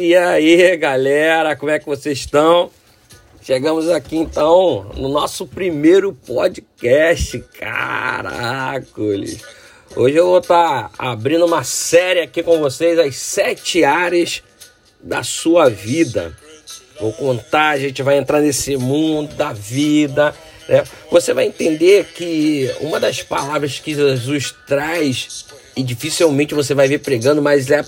E aí, galera, como é que vocês estão? Chegamos aqui então no nosso primeiro podcast. Caracoles! Hoje eu vou estar tá abrindo uma série aqui com vocês, as sete áreas da sua vida. Vou contar, a gente vai entrar nesse mundo da vida. Né? Você vai entender que uma das palavras que Jesus traz e dificilmente você vai ver pregando, mas é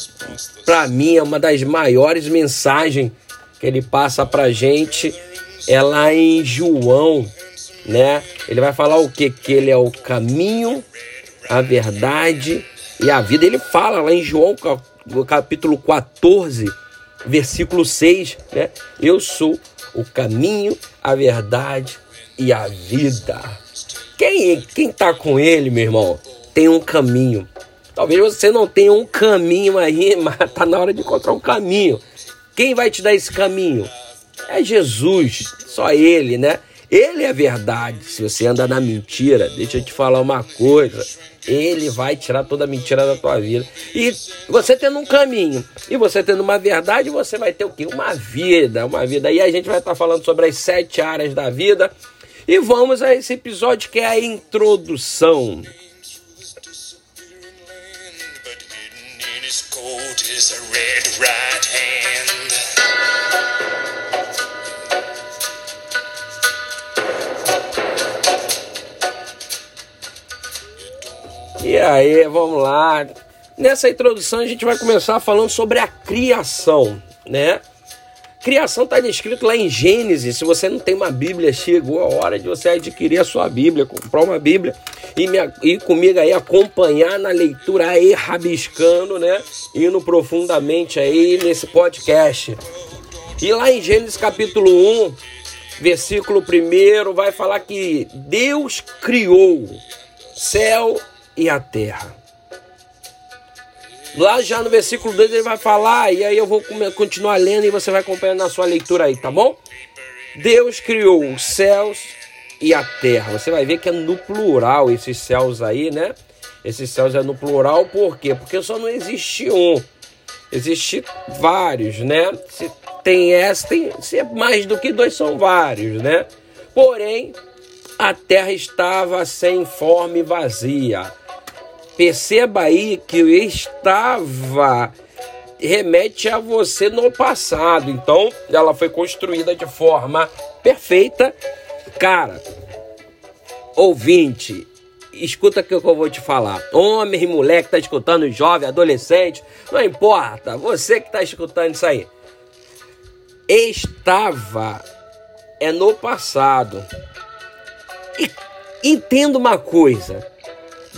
para mim é uma das maiores mensagens que ele passa para gente é lá em João, né? Ele vai falar o que que ele é o caminho, a verdade e a vida. Ele fala lá em João, capítulo 14, versículo 6, né? Eu sou o caminho, a verdade e a vida. Quem quem tá com ele, meu irmão, tem um caminho. Talvez você não tenha um caminho aí, mas tá na hora de encontrar um caminho. Quem vai te dar esse caminho? É Jesus, só Ele, né? Ele é verdade. Se você anda na mentira, deixa eu te falar uma coisa. Ele vai tirar toda a mentira da tua vida. E você tendo um caminho e você tendo uma verdade, você vai ter o quê? Uma vida, uma vida. E a gente vai estar falando sobre as sete áreas da vida. E vamos a esse episódio que é a introdução. Is a red right hand. E aí, vamos lá. Nessa introdução a gente vai começar falando sobre a criação, né? Criação está descrito lá em Gênesis. Se você não tem uma Bíblia, chegou a hora de você adquirir a sua Bíblia, comprar uma Bíblia e, me, e comigo aí acompanhar na leitura aí, rabiscando, né? Indo profundamente aí nesse podcast. E lá em Gênesis capítulo 1, versículo 1, vai falar que Deus criou céu e a terra. Lá já no versículo 2 ele vai falar, e aí eu vou continuar lendo e você vai acompanhando na sua leitura aí, tá bom? Deus criou os céus e a terra. Você vai ver que é no plural esses céus aí, né? Esses céus é no plural, por quê? Porque só não existe um. Existe vários, né? Se tem essa, tem, se é mais do que dois, são vários, né? Porém, a terra estava sem forma e vazia Perceba aí que estava remete a você no passado. Então, ela foi construída de forma perfeita. Cara, ouvinte, escuta o que eu vou te falar. Homem e mulher que está escutando, jovem, adolescente, não importa. Você que está escutando isso aí. Estava é no passado. E entenda uma coisa.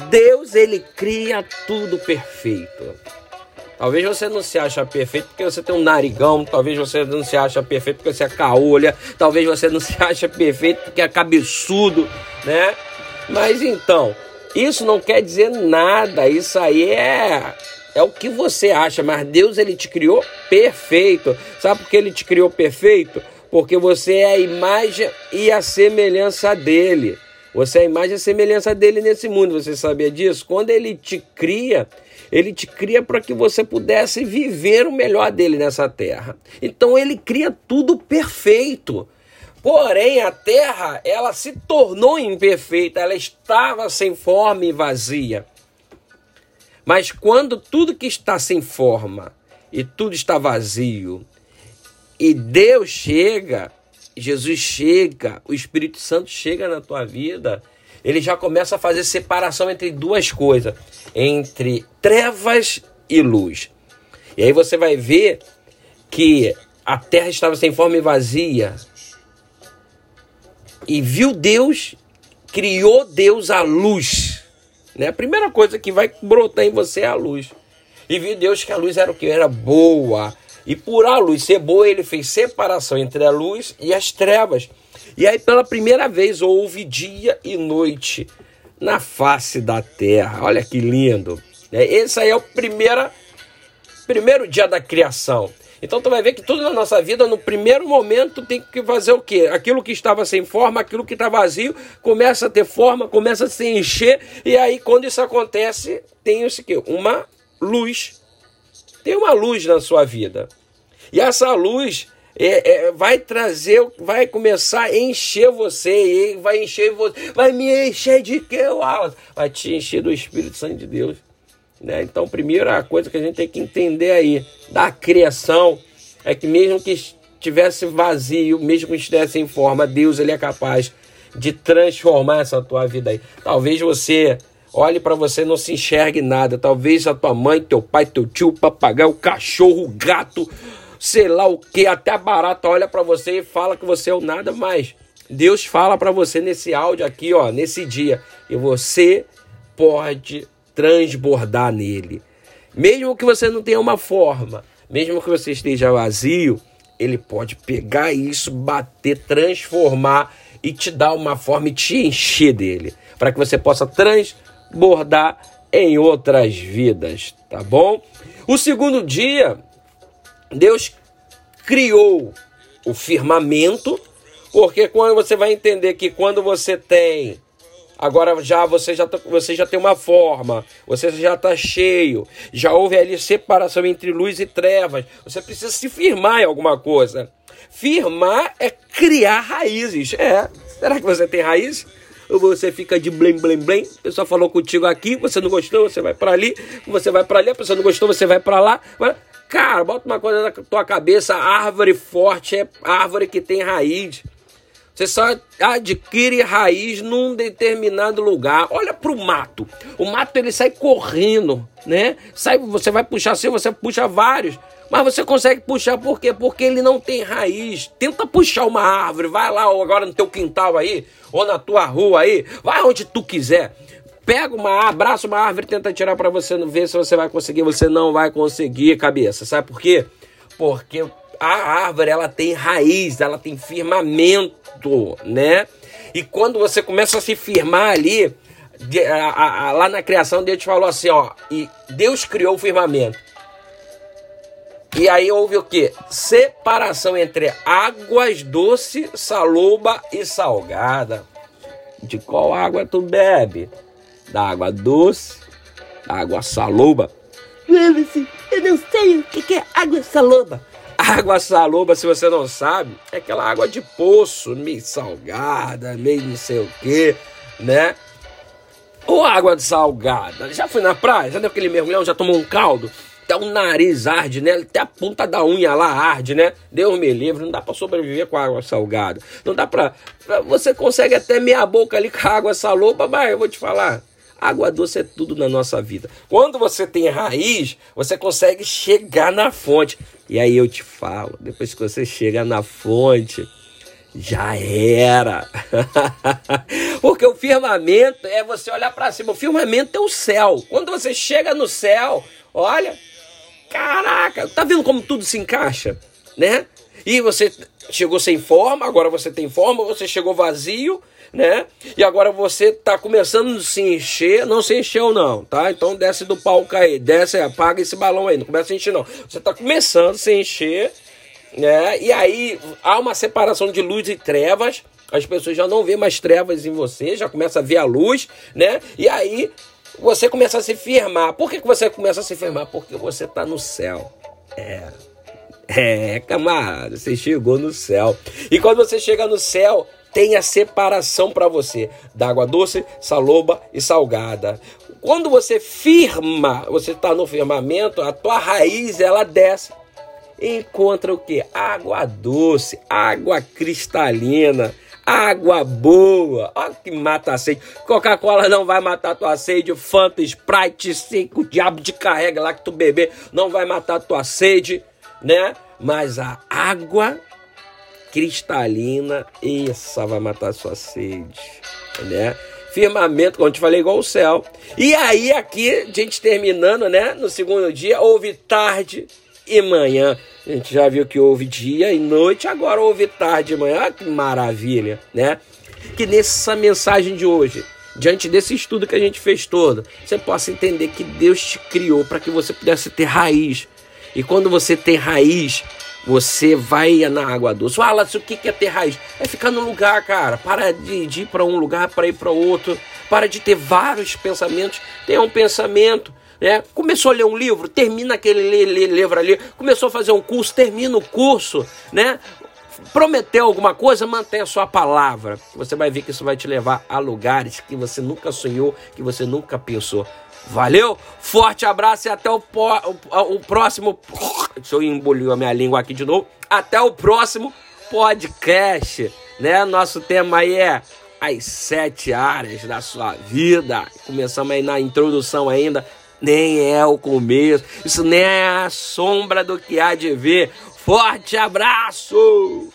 Deus ele cria tudo perfeito. Talvez você não se acha perfeito porque você tem um narigão, talvez você não se acha perfeito porque você é caolha, talvez você não se acha perfeito porque é cabeçudo, né? Mas então, isso não quer dizer nada, isso aí é é o que você acha, mas Deus ele te criou perfeito. Sabe por que ele te criou perfeito? Porque você é a imagem e a semelhança dele. Você é a imagem e a semelhança dele nesse mundo. Você sabia disso? Quando ele te cria, ele te cria para que você pudesse viver o melhor dele nessa terra. Então ele cria tudo perfeito. Porém, a terra, ela se tornou imperfeita, ela estava sem forma e vazia. Mas quando tudo que está sem forma e tudo está vazio, e Deus chega, Jesus chega, o Espírito Santo chega na tua vida, ele já começa a fazer separação entre duas coisas, entre trevas e luz. E aí você vai ver que a terra estava sem forma e vazia. E viu Deus, criou Deus a luz. Né? A primeira coisa que vai brotar em você é a luz. E viu Deus que a luz era o que? Era boa, e por a luz ser boa, ele fez separação entre a luz e as trevas. E aí, pela primeira vez, houve dia e noite na face da terra. Olha que lindo. É, esse aí é o primeiro, primeiro dia da criação. Então tu vai ver que tudo na nossa vida, no primeiro momento, tem que fazer o quê? Aquilo que estava sem forma, aquilo que está vazio, começa a ter forma, começa a se encher, e aí quando isso acontece, tem o quê? Uma luz tem uma luz na sua vida. E essa luz é, é, vai trazer, vai começar a encher você, e vai encher você, vai me encher de quê? Vai te encher do Espírito Santo de Deus. Né? Então, primeira coisa que a gente tem que entender aí da criação é que mesmo que estivesse vazio, mesmo que estivesse em forma, Deus ele é capaz de transformar essa tua vida aí. Talvez você olhe para você não se enxergue nada. Talvez a tua mãe, teu pai, teu tio, papagaio, cachorro, gato, sei lá o que, até a barata olha para você e fala que você é o nada mais. Deus fala para você nesse áudio aqui, ó, nesse dia, e você pode transbordar nele. Mesmo que você não tenha uma forma, mesmo que você esteja vazio, ele pode pegar isso, bater, transformar e te dar uma forma e te encher dele, para que você possa transbordar em outras vidas, tá bom? O segundo dia Deus criou o firmamento, porque quando você vai entender que quando você tem agora já você já tá, você já tem uma forma, você já está cheio, já houve ali separação entre luz e trevas. Você precisa se firmar em alguma coisa. Firmar é criar raízes. É. Será que você tem raiz? Ou você fica de blém, blém, blém? A pessoa falou contigo aqui, você não gostou, você vai para ali, você vai para ali, a pessoa não gostou, você vai para lá. Cara, bota uma coisa na tua cabeça: árvore forte é árvore que tem raiz. Você só adquire raiz num determinado lugar. Olha para o mato. O mato ele sai correndo, né? Sai, você vai puxar seu, você puxa vários. Mas você consegue puxar por quê? Porque ele não tem raiz. Tenta puxar uma árvore, vai lá agora no teu quintal aí, ou na tua rua aí, vai onde tu quiser. Pega uma, abraça uma árvore, tenta tirar para você ver se você vai conseguir. Você não vai conseguir, cabeça. Sabe por quê? Porque a árvore ela tem raiz, ela tem firmamento, né? E quando você começa a se firmar ali, a, a, lá na criação, Deus falou assim, ó, e Deus criou o firmamento. E aí houve o que? Separação entre águas doce, saloba e salgada. De qual água tu bebe? da água doce, da água saloba. Eu não sei o que é água saloba. Água saloba, se você não sabe, é aquela água de poço, meio salgada, meio não sei o que, né? Ou água salgada. Já foi na praia? Já deu aquele mergulhão? Já tomou um caldo? Até o nariz arde, né? Até a ponta da unha lá arde, né? Deus me livre, não dá para sobreviver com água salgada. Não dá pra, Você consegue até meia boca ali com a água saloba, mas eu vou te falar Água doce é tudo na nossa vida. Quando você tem raiz, você consegue chegar na fonte. E aí eu te falo, depois que você chega na fonte, já era. Porque o firmamento é você olhar para cima. O firmamento é o céu. Quando você chega no céu, olha, caraca, tá vendo como tudo se encaixa, né? E você chegou sem forma, agora você tem forma, você chegou vazio, né? E agora você tá começando a se encher, não se encheu não, tá? Então desce do palco aí, desce, apaga esse balão aí, não começa a encher não. Você tá começando a se encher, né? E aí há uma separação de luz e trevas, as pessoas já não vê mais trevas em você, já começa a ver a luz, né? E aí você começa a se firmar. Por que, que você começa a se firmar? Porque você tá no céu. É. É, camarada, você chegou no céu. E quando você chega no céu, tem a separação para você da água doce, saloba e salgada. Quando você firma, você está no firmamento, a tua raiz ela desce. Encontra o que? Água doce, água cristalina, água boa. Olha que mata a sede. Coca-Cola não vai matar tua sede. Fanta, Sprite, seco, diabo de carrega lá que tu beber não vai matar tua sede, né? Mas a água cristalina, essa vai matar sua sede, né? Firmamento, como eu te falei, igual o céu. E aí, aqui, a gente terminando, né? No segundo dia, houve tarde e manhã. A gente já viu que houve dia e noite, agora houve tarde e manhã. que maravilha, né? Que nessa mensagem de hoje, diante desse estudo que a gente fez todo, você possa entender que Deus te criou para que você pudesse ter raiz. E quando você tem raiz, você vai na água doce. Fala, o que é ter raiz? É ficar no lugar, cara. Para de, de ir para um lugar para ir para outro. Para de ter vários pensamentos. Tenha um pensamento. Né? Começou a ler um livro, termina aquele livro ali. Começou a fazer um curso, termina o curso, né? Prometeu alguma coisa, mantenha a sua palavra. Você vai ver que isso vai te levar a lugares que você nunca sonhou, que você nunca pensou. Valeu? Forte abraço e até o, o, próximo. Deixa eu engolir a minha língua aqui de novo. Até o próximo podcast. Né? Nosso tema aí é as sete áreas da sua vida. Começamos aí na introdução ainda. Nem é o começo. Isso nem é a sombra do que há de ver. Forte abraço!